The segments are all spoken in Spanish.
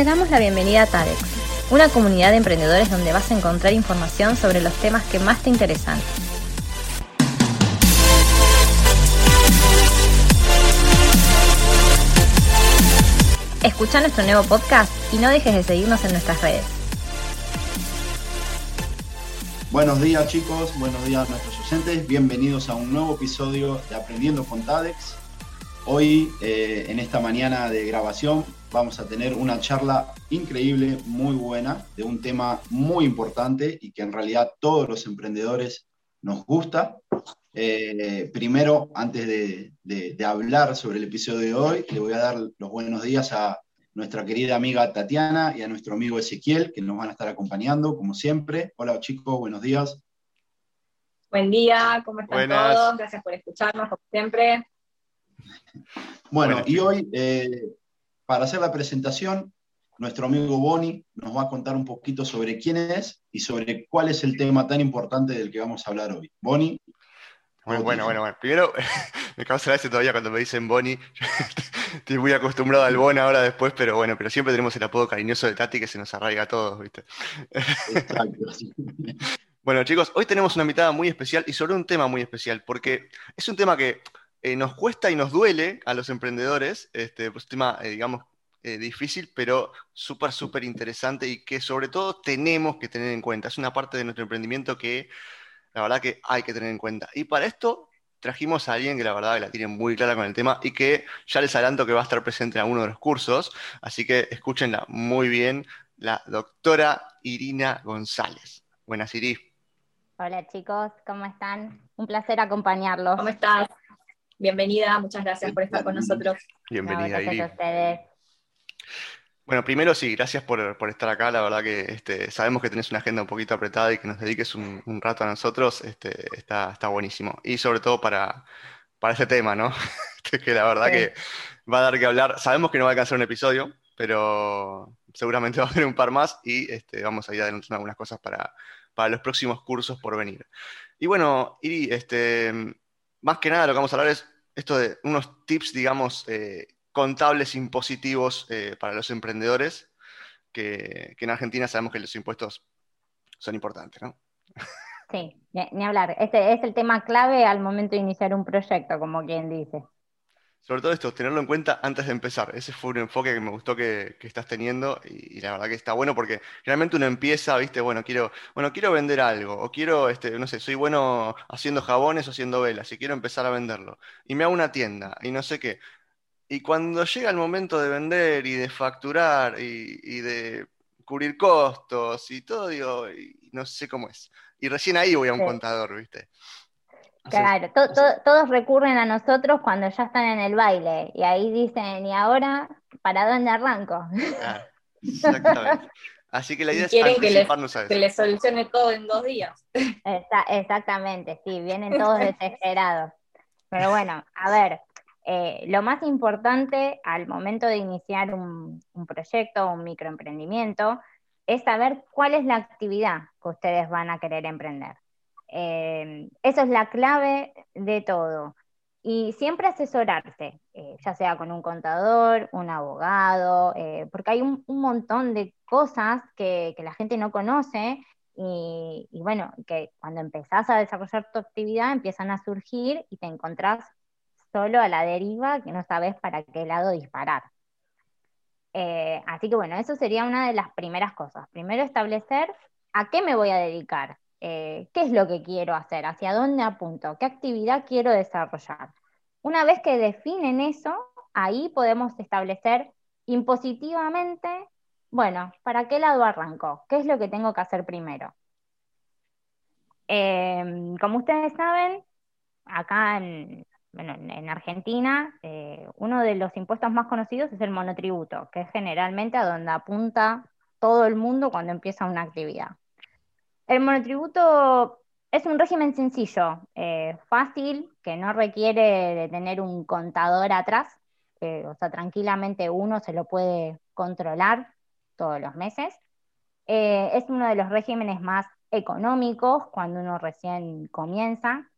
Te damos la bienvenida a TADEX, una comunidad de emprendedores donde vas a encontrar información sobre los temas que más te interesan. Escucha nuestro nuevo podcast y no dejes de seguirnos en nuestras redes. Buenos días chicos, buenos días nuestros oyentes, bienvenidos a un nuevo episodio de Aprendiendo con TADEX. Hoy, eh, en esta mañana de grabación, vamos a tener una charla increíble, muy buena, de un tema muy importante y que en realidad todos los emprendedores nos gusta. Eh, primero, antes de, hablar sobre el episodio de hoy, le voy a dar los buenos días a nuestra querida amiga Tatiana y a nuestro amigo Ezequiel, que nos van a estar acompañando, como siempre. Hola chicos, buenos días. Buen día, ¿cómo están todos? Gracias por escucharnos, como siempre. Bueno, y hoy, eh, para hacer la presentación, nuestro amigo Boni nos va a contar un poquito sobre quién es y sobre cuál es el tema tan importante del que vamos a hablar hoy. Boni. Bueno, bueno, bueno, bueno. Primero, me causa gracia todavía cuando me dicen Boni. Estoy muy acostumbrado al Bon ahora después, pero bueno, pero siempre tenemos el apodo cariñoso de Tati que se nos arraiga a todos, ¿viste? Exacto. bueno, chicos, hoy tenemos una invitada muy especial y sobre un tema muy especial, porque es un tema que eh, nos cuesta y nos duele a los emprendedores, este, pues un tema, eh, digamos, eh, difícil, pero súper, súper interesante y que sobre todo tenemos que tener en cuenta. Es una parte de nuestro emprendimiento que la verdad que hay que tener en cuenta. Y para esto trajimos a alguien que la verdad que la tiene muy clara con el tema y que ya les adelanto que va a estar presente en alguno de los cursos, así que escúchenla muy bien, la doctora Irina González. Buenas, Iri. Hola chicos, ¿cómo están? Un placer acompañarlos. ¿Cómo estás? Bienvenida, muchas gracias por estar con nosotros. Bienvenida, Iri. Bueno, primero sí, gracias por, estar acá. La verdad que este, sabemos que tenés una agenda un poquito apretada y que nos dediques un, rato a nosotros, este, está, está buenísimo. Y sobre todo para, para ese tema, ¿no? que la verdad que va a dar que hablar. Sabemos que no va a alcanzar un episodio, pero seguramente va a haber un par más y este, vamos a ir adelantando algunas cosas para, para los próximos cursos por venir. Y bueno, Iri, este, más que nada lo que vamos a hablar es esto de unos tips, digamos, eh, contables impositivos eh, para los emprendedores, que, en Argentina sabemos que los impuestos son importantes, ¿no? Sí, ni, hablar. Este es el tema clave al momento de iniciar un proyecto, como quien dice. Sobre todo esto, tenerlo en cuenta antes de empezar. Ese fue un enfoque que me gustó que, estás teniendo y, la verdad que está bueno porque realmente uno empieza, viste, bueno, quiero, bueno, quiero vender algo o quiero, este, no sé, soy bueno haciendo jabones o haciendo velas y quiero empezar a venderlo. Y me hago una tienda y no sé qué. Y cuando llega el momento de vender y de facturar y, de cubrir costos y todo, digo, no sé cómo es. Y recién ahí voy a un contador, ¿viste? Claro, todos recurren a nosotros cuando ya están en el baile y ahí dicen, ¿y ahora para dónde arranco? exactamente. Así que la idea es anticiparnos que les, que les solucione todo en dos días. exactamente, sí, vienen todos desesperados. Pero bueno, a ver, eh, lo más importante al momento de iniciar un, proyecto o un microemprendimiento es saber cuál es la actividad que ustedes van a querer emprender. Eh, eso es la clave de todo. Y siempre asesorarse, eh, ya sea con un contador, un abogado, porque hay un, montón de cosas que, la gente no conoce y, y, bueno, que cuando empezás a desarrollar tu actividad empiezan a surgir y te encontrás solo a la deriva que no sabes para qué lado disparar. Eh, así que bueno, eso sería una de las primeras cosas. Primero establecer a qué me voy a dedicar, eh, qué es lo que quiero hacer, hacia dónde apunto, qué actividad quiero desarrollar. Una vez que definen eso, ahí podemos establecer impositivamente, bueno, ¿para qué lado arranco? ¿Qué es lo que tengo que hacer primero? Eh, como ustedes saben, acá en Argentina, eh, uno de los impuestos más conocidos es el monotributo, que es generalmente a donde apunta todo el mundo cuando empieza una actividad. El monotributo es un régimen sencillo, eh, fácil, que no requiere de tener un contador atrás, o sea, tranquilamente uno se lo puede controlar todos los meses. Eh, es uno de los regímenes más económicos cuando uno recién comienza,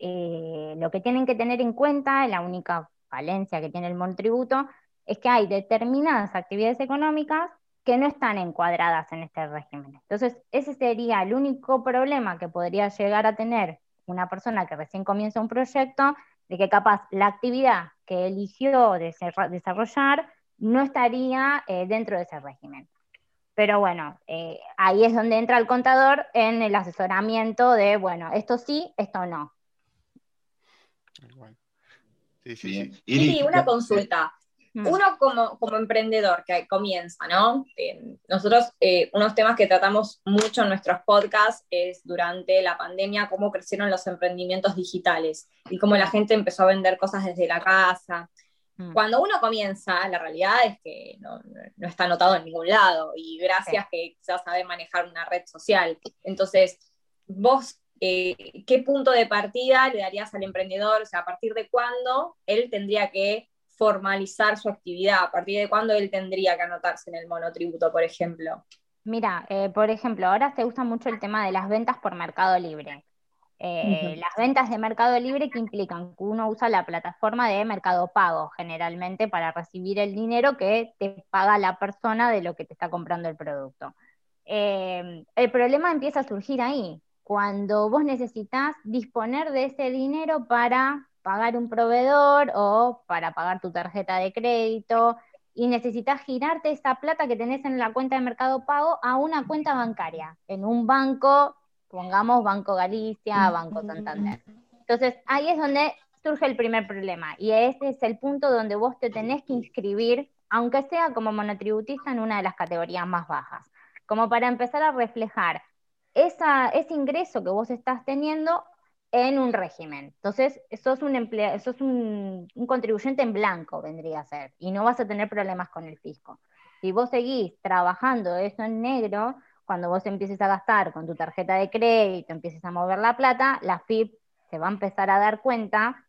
eh, lo que tienen que tener en cuenta, la única falencia que tiene el monotributo, es que hay determinadas actividades económicas que no están encuadradas en este régimen. Entonces, ese sería el único problema que podría llegar a tener una persona que recién comienza un proyecto, de que capaz la actividad que eligió desarrollar no estaría eh, dentro de ese régimen. Pero bueno, eh, ahí es donde entra el contador en el asesoramiento de, bueno, esto sí, esto no. Sí, sí, sí. Y una consulta. Mm. Uno como, como emprendedor que comienza, ¿no? Eh, nosotros, eh, unos temas que tratamos mucho en nuestros podcasts es durante la pandemia cómo crecieron los emprendimientos digitales y cómo la gente empezó a vender cosas desde la casa. Mm. Cuando uno comienza, la realidad es que no, está anotado en ningún lado y gracias que ya sabe manejar una red social. Entonces, vos, eh, ¿qué punto de partida le darías al emprendedor? O sea, a partir de cuándo él tendría que formalizar su actividad? ¿A partir de cuándo él tendría que anotarse en el monotributo, por ejemplo? Mira, eh, por ejemplo, ahora se usa mucho el tema de las ventas por Mercado Libre. Eh, las ventas de Mercado Libre que implican que uno usa la plataforma de Mercado Pago generalmente para recibir el dinero que te paga la persona de lo que te está comprando el producto. Eh, el problema empieza a surgir ahí, cuando vos necesitas disponer de ese dinero para pagar un proveedor o para pagar tu tarjeta de crédito y necesitas girarte esa plata que tenés en la cuenta de Mercado Pago a una cuenta bancaria, en un banco, pongamos Banco Galicia, Banco Santander. Entonces, ahí es donde surge el primer problema y ese es el punto donde vos te tenés que inscribir, aunque sea como monotributista en una de las categorías más bajas, como para empezar a reflejar esa, ese ingreso que vos estás teniendo en un régimen. Entonces, sos un, emplea sos un, un, contribuyente en blanco, vendría a ser, y no vas a tener problemas con el fisco. Si vos seguís trabajando eso en negro, cuando vos empieces a gastar con tu tarjeta de crédito, empieces a mover la plata, la FIP se va a empezar a dar cuenta,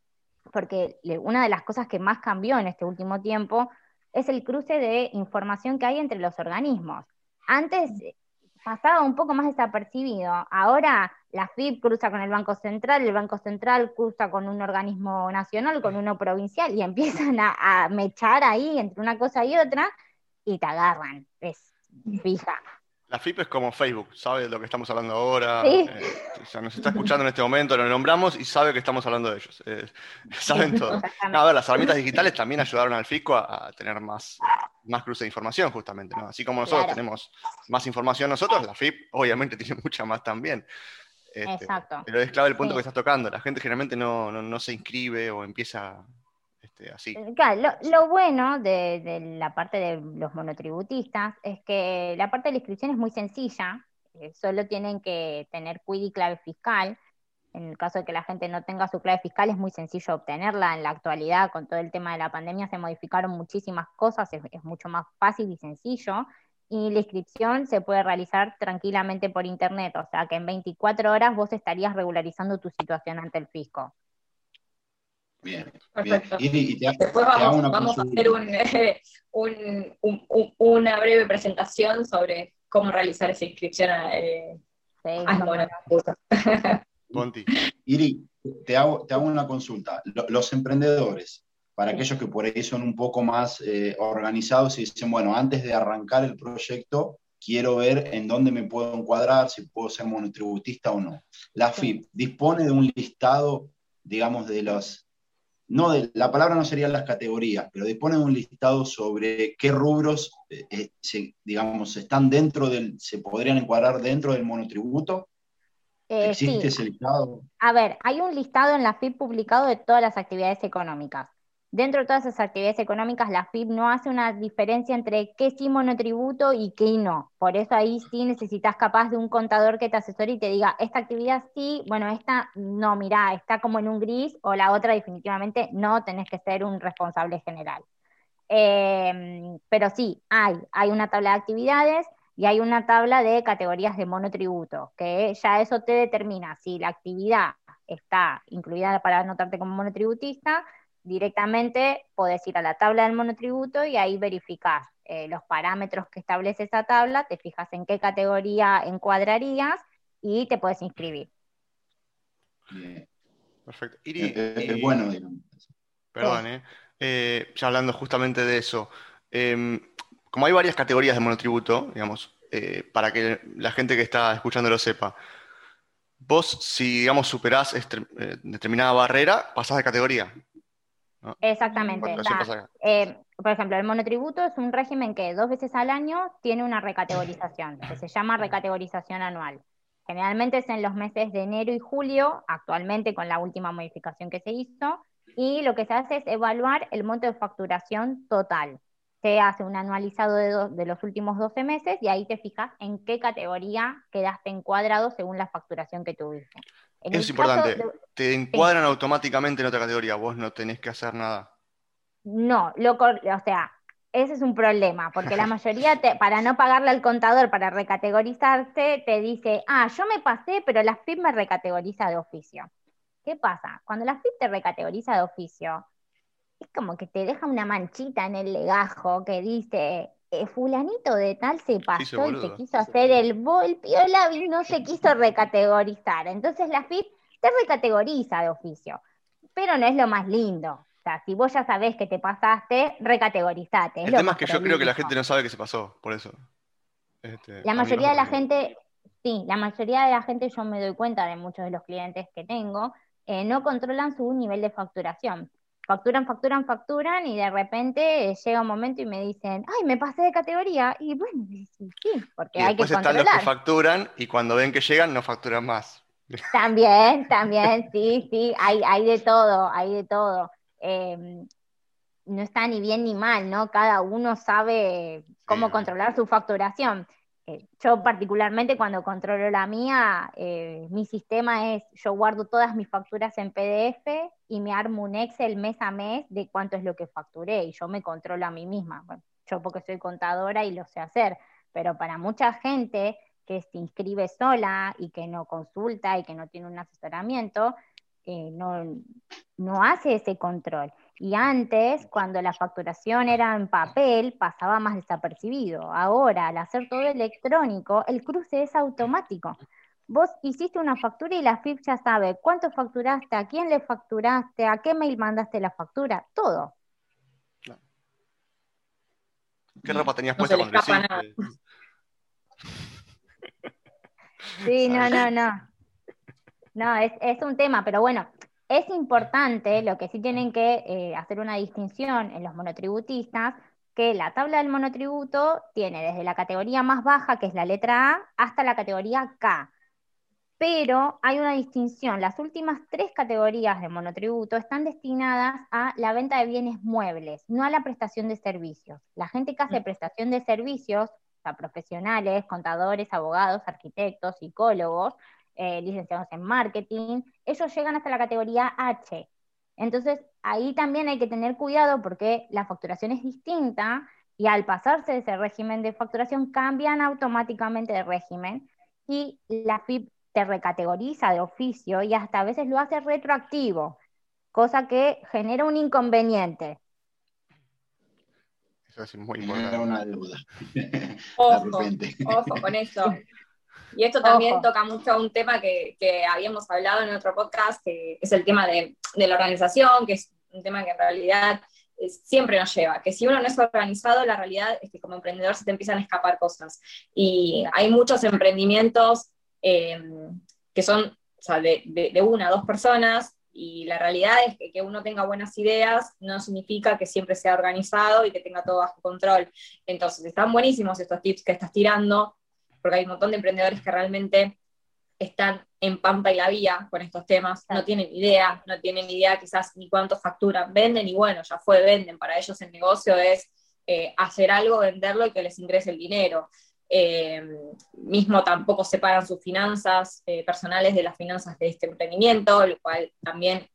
porque una de las cosas que más cambió en este último tiempo es el cruce de información que hay entre los organismos. Antes pasaba un poco más desapercibido. Ahora la FIP cruza con el Banco Central, el Banco Central cruza con un organismo nacional, con uno provincial, y empiezan a, mechar ahí entre una cosa y otra, y te agarran. Es fija. La FIP es como Facebook, sabe de lo que estamos hablando ahora. Eh, o sea, nos está escuchando en este momento, lo nombramos y sabe que estamos hablando de ellos. Eh, saben todo. a ver, las herramientas digitales también ayudaron al fisco a, tener más, más cruce de información, justamente. Así como nosotros tenemos más información nosotros, la FIP obviamente tiene mucha más también. Este, Exacto. Pero es clave el punto que estás tocando. La gente generalmente no, no se inscribe o empieza este, así. Eh, claro, lo, bueno de, la parte de los monotributistas es que la parte de la inscripción es muy sencilla, eh, solo tienen que tener QUID y clave fiscal. En el caso de que la gente no tenga su clave fiscal, es muy sencillo obtenerla. En la actualidad, con todo el tema de la pandemia, se modificaron muchísimas cosas, es, es mucho más fácil y sencillo. Y la inscripción se puede realizar tranquilamente por internet, o sea que en 24 horas vos estarías regularizando tu situación ante el fisco. Bien, Perfecto. Y, Después vamos, a hacer una breve presentación sobre cómo realizar esa inscripción eh, Iri, te hago, te hago una consulta. Los emprendedores, para aquellos que por ahí son un poco más eh, organizados y dicen, bueno, antes de arrancar el proyecto, quiero ver en dónde me puedo encuadrar, si puedo ser monotributista o no. La FIP dispone de un listado, digamos, de los no la palabra no serían las categorías, pero dispone un listado sobre qué rubros, eh, eh, se, digamos, están dentro del, se podrían encuadrar dentro del monotributo. Eh, ¿Existe ese listado? A ver, hay un listado en la FIP publicado de todas las actividades económicas. Dentro de todas esas actividades económicas, la FIP no hace una diferencia entre qué sí monotributo y qué no. Por eso ahí sí necesitas capaz de un contador que te asesore y te diga, esta actividad sí, bueno, esta no, mira, está como en un gris, o la otra definitivamente no, tenés que ser un responsable general. Em, pero sí, hay, hay una tabla de actividades y hay una tabla de categorías de monotributo, que ya eso te determina si la actividad está incluida para anotarte como monotributista, directamente podés ir a la tabla del monotributo y ahí verificás eh, los parámetros que establece esa tabla, te fijas en qué categoría encuadrarías y te puedes inscribir. Perfecto. Iri, bueno, Perdón, ¿eh? ¿eh? ya hablando justamente de eso, em, como hay varias categorías de monotributo, digamos, eh, para que la gente que está escuchando lo sepa, vos si, digamos, superás eh, determinada barrera, pasás de categoría. Exactamente. por ejemplo, el monotributo es un régimen que dos veces al año tiene una recategorización, que se llama recategorización anual. Generalmente es en los meses de enero y julio, actualmente con la última modificación que se hizo, y lo que se hace es evaluar el monto de facturación total. Se hace un anualizado de, de, los últimos 12 meses y ahí te fijas en qué categoría quedaste encuadrado según la facturación que tuviste. Eso es importante. te encuadran automáticamente en otra categoría, vos no tenés que hacer nada. No, lo, o sea, ese es un problema, porque la mayoría, para no pagarle al contador para recategorizarse, te dice, ah, yo me pasé, pero la FIP me recategoriza de oficio. ¿Qué pasa? Cuando la FIP te recategoriza de oficio, es como que te deja una manchita en el legajo que dice, eh, fulanito de tal se pasó y se quiso hacer el, el piola y no se quiso recategorizar. Entonces la FIP te recategoriza de oficio, pero no es lo más lindo si vos ya sabés que te pasaste, recategorizate. El tema es que yo creo que la gente no sabe que se pasó, por eso. Este, la mayoría de la gente, sí, la mayoría de la gente, yo me doy cuenta de muchos de los clientes que tengo, eh, no controlan su nivel de facturación. Facturan, facturan, facturan y de repente llega un momento y me dicen, ay, me pasé de categoría. Y bueno, sí, porque hay que controlar. están los que facturan y cuando ven que llegan no facturan más. También, también, sí, sí, hay, hay de todo, hay de todo. Em, no está ni bien ni mal, ¿no? Cada uno sabe cómo controlar su facturación. Eh, yo particularmente cuando controlo la mía, eh, mi sistema es, yo guardo todas mis facturas en PDF y me armo un Excel mes a mes de cuánto es lo que facturé y yo me controlo a mí misma. yo porque soy contadora y lo sé hacer, pero para mucha gente que se inscribe sola y que no consulta y que no tiene un asesoramiento, eh, no, no hace ese control. Y antes, cuando la facturación era en papel, pasaba más desapercibido. Ahora, al hacer todo electrónico, el cruce es automático. Vos hiciste una factura y la FIP ya sabe cuánto facturaste, a quién le facturaste, a qué mail mandaste la factura, todo. ¿Qué ropa tenías puesta cuando Sí, no, no, no. No, es, es un tema, pero bueno, es importante, lo que sí tienen que eh, hacer una distinción en los monotributistas, que la tabla del monotributo tiene desde la categoría más baja, que es la letra A, hasta la categoría K. Pero hay una distinción. Las últimas tres categorías de monotributo están destinadas a la venta de bienes muebles, no a la prestación de servicios. La gente que hace mm. prestación de servicios, o sea, profesionales, contadores, abogados, arquitectos, psicólogos, eh, licenciados en marketing, ellos llegan hasta la categoría H. Entonces, ahí también hay que tener cuidado porque la facturación es distinta y al pasarse de ese régimen de facturación cambian automáticamente de régimen y la FIP te recategoriza de oficio y hasta a veces lo hace retroactivo, cosa que genera un inconveniente. Eso es muy importante. una duda. ojo con eso. Y esto también toca mucho un tema que, habíamos hablado en otro podcast, que es el tema de, la organización, que es un tema que en realidad eh, siempre nos lleva, que si uno no es organizado, la realidad es que como emprendedor se te empiezan a escapar cosas. Y hay muchos emprendimientos em, que son de, de, una o dos personas, y la realidad es que, que uno tenga buenas ideas no significa que siempre sea organizado y que tenga todo bajo control. Entonces, están buenísimos estos tips que estás tirando, porque hay un montón de emprendedores que realmente están en Pampa y la Vía con estos temas, no tienen idea, no tienen idea quizás ni cuánto facturan, venden y bueno, ya fue, venden, para ellos el negocio es eh, hacer algo, venderlo y que les ingrese el dinero. Eh, mismo tampoco separan sus finanzas eh, personales de las finanzas de este emprendimiento, lo cual también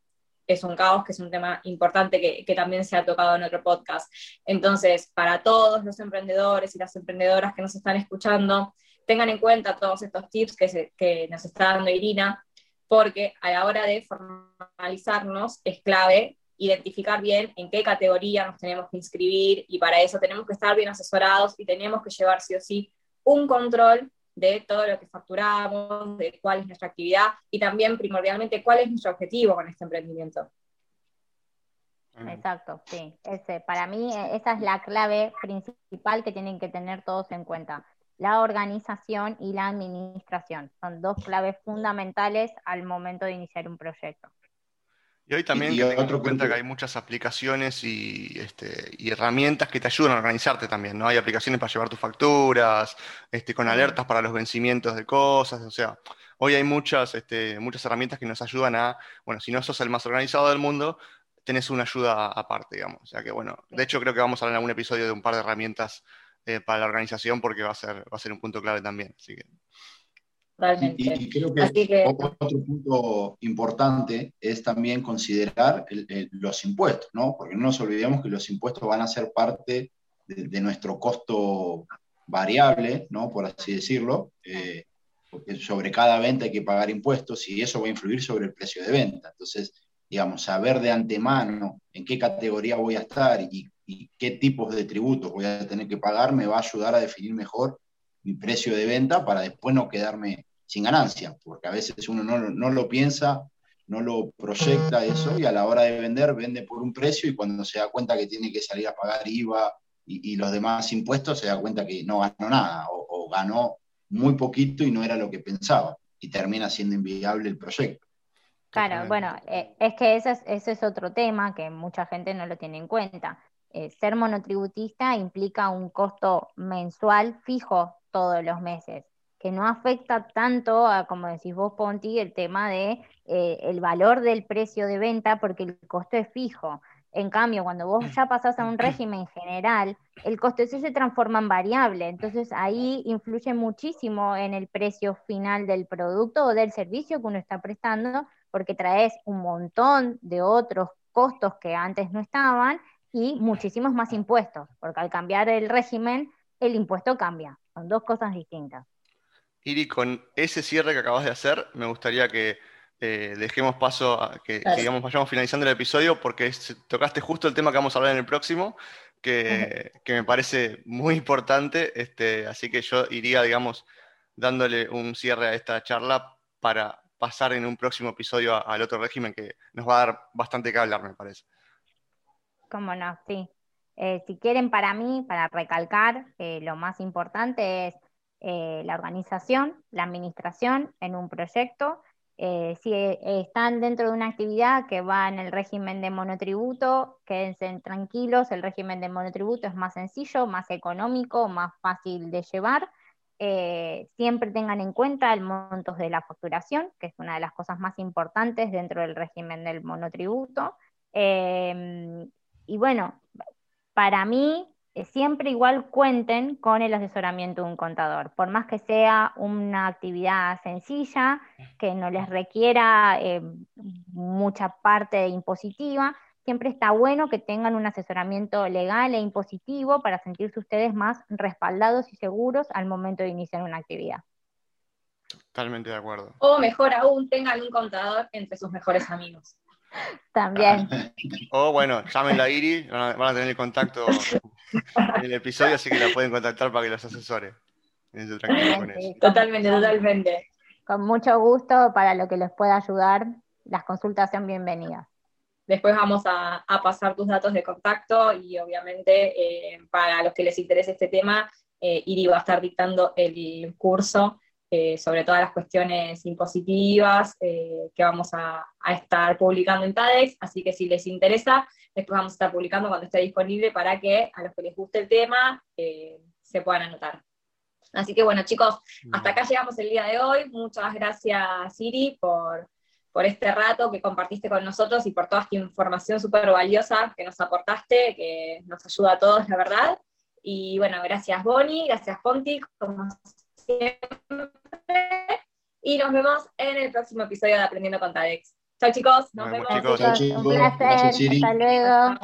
es un caos, que es un tema importante que, que, también se ha tocado en otro podcast. Entonces, para todos los emprendedores y las emprendedoras que nos están escuchando, tengan en cuenta todos estos tips que, nos está dando Irina, porque a la hora de formalizarnos es clave identificar bien en qué categoría nos tenemos que inscribir y para eso tenemos que estar bien asesorados y tenemos que llevar sí o sí un control de todo lo que facturamos, de cuál es nuestra actividad y también primordialmente cuál es nuestro objetivo con este emprendimiento. Exacto, sí. Ese, para mí e, esa es la clave principal que tienen que tener todos en cuenta. La organización y la administración son dos claves fundamentales al momento de iniciar un proyecto. Y hoy también que en cuenta que hay muchas aplicaciones y, este, y, herramientas que te ayudan a organizarte también, ¿no? Hay aplicaciones para llevar tus facturas, este, con alertas para los vencimientos de cosas, o sea, hoy hay muchas, este, muchas herramientas que nos ayudan a, bueno, si no sos el más organizado del mundo, tenés una ayuda aparte, digamos. O sea que bueno, de hecho creo que vamos a hablar en algún episodio de un par de herramientas eh, para la organización porque va a ser, va a ser un punto clave también. Así que. Y, creo que, Otro, punto importante es también considerar los impuestos, ¿no? Porque no nos olvidemos que los impuestos van a ser parte de, nuestro costo variable, ¿no? Por así decirlo, eh, porque sobre cada venta hay que pagar impuestos y eso va a influir sobre el precio de venta. Entonces, digamos, saber de antemano en qué categoría voy a estar y, qué tipos de tributos voy a tener que pagar, me va a ayudar a definir mejor mi precio de venta para después no quedarme sin ganancia, porque a veces uno no, lo piensa, no lo proyecta eso y a la hora de vender vende por un precio y cuando se da cuenta que tiene que salir a pagar IVA y, los demás impuestos se da cuenta que no ganó nada o, o ganó muy poquito y no era lo que pensaba y termina siendo inviable el proyecto. Claro, bueno, eh, es que ese es, ese es otro tema que mucha gente no lo tiene en cuenta. Eh, ser monotributista implica un costo mensual fijo todos los meses, que no afecta tanto a, como decís vos, Ponti, el tema de eh, el valor del precio de venta, porque el costo es fijo. En cambio, cuando vos ya pasás a un régimen general, el costo ese se transforma en variable, entonces ahí influye muchísimo en el precio final del producto o del servicio que uno está prestando, porque traes un montón de otros costos que antes no estaban y muchísimos más impuestos, porque al cambiar el régimen, el impuesto cambia. Son dos cosas distintas. Iri, con ese cierre que acabas de hacer, me gustaría que eh, dejemos paso a que, digamos, vayamos finalizando el episodio, porque tocaste justo el tema que vamos a hablar en el próximo, que, me parece muy importante, este, así que yo iría, digamos, dándole un cierre a esta charla para pasar en un próximo episodio al otro régimen que nos va a dar bastante que hablar, me parece. Cómo no, sí. Eh, si quieren, para mí, para recalcar, eh, lo más importante es eh, la organización, la administración en un proyecto. si están dentro de una actividad que va en el régimen de monotributo, quédense tranquilos, el régimen de monotributo es más sencillo, más económico, más fácil de llevar. Eh, siempre tengan en cuenta el monto de la facturación, que es una de las cosas más importantes dentro del régimen del monotributo. Y bueno, para mí, eh, siempre igual cuenten con el asesoramiento de un contador, por más que sea una actividad sencilla, que no les requiera eh, mucha parte impositiva, siempre está bueno que tengan un asesoramiento legal e impositivo para sentirse ustedes más respaldados y seguros al momento de iniciar una actividad. Totalmente de acuerdo. O mejor aún, tengan un contador entre sus mejores amigos. También. o bueno, llámenla a Iri, van a, tener contacto en el episodio, así que la pueden contactar para que los asesore. Totalmente, totalmente. Con mucho gusto, para lo que les pueda ayudar, las consultas son bienvenidas. Después vamos a, pasar tus datos de contacto y obviamente eh, para los que les interese este tema, eh, Iri va a estar dictando el curso eh, sobre todas las cuestiones impositivas que vamos a, estar publicando en TADEX, así que si les interesa, después vamos a estar publicando cuando esté disponible para que a los que les guste el tema se puedan anotar. Así que bueno chicos, hasta acá llegamos el día de hoy. Muchas gracias Iri por por este rato que compartiste con nosotros y por toda esta información súper valiosa que nos aportaste, que nos ayuda a todos, la verdad. Y bueno, gracias Bonnie, gracias Ponti, como siempre. Y nos vemos en el próximo episodio de Aprendiendo con TADEX. Chao chicos, nos, vemos. Un placer, hasta luego.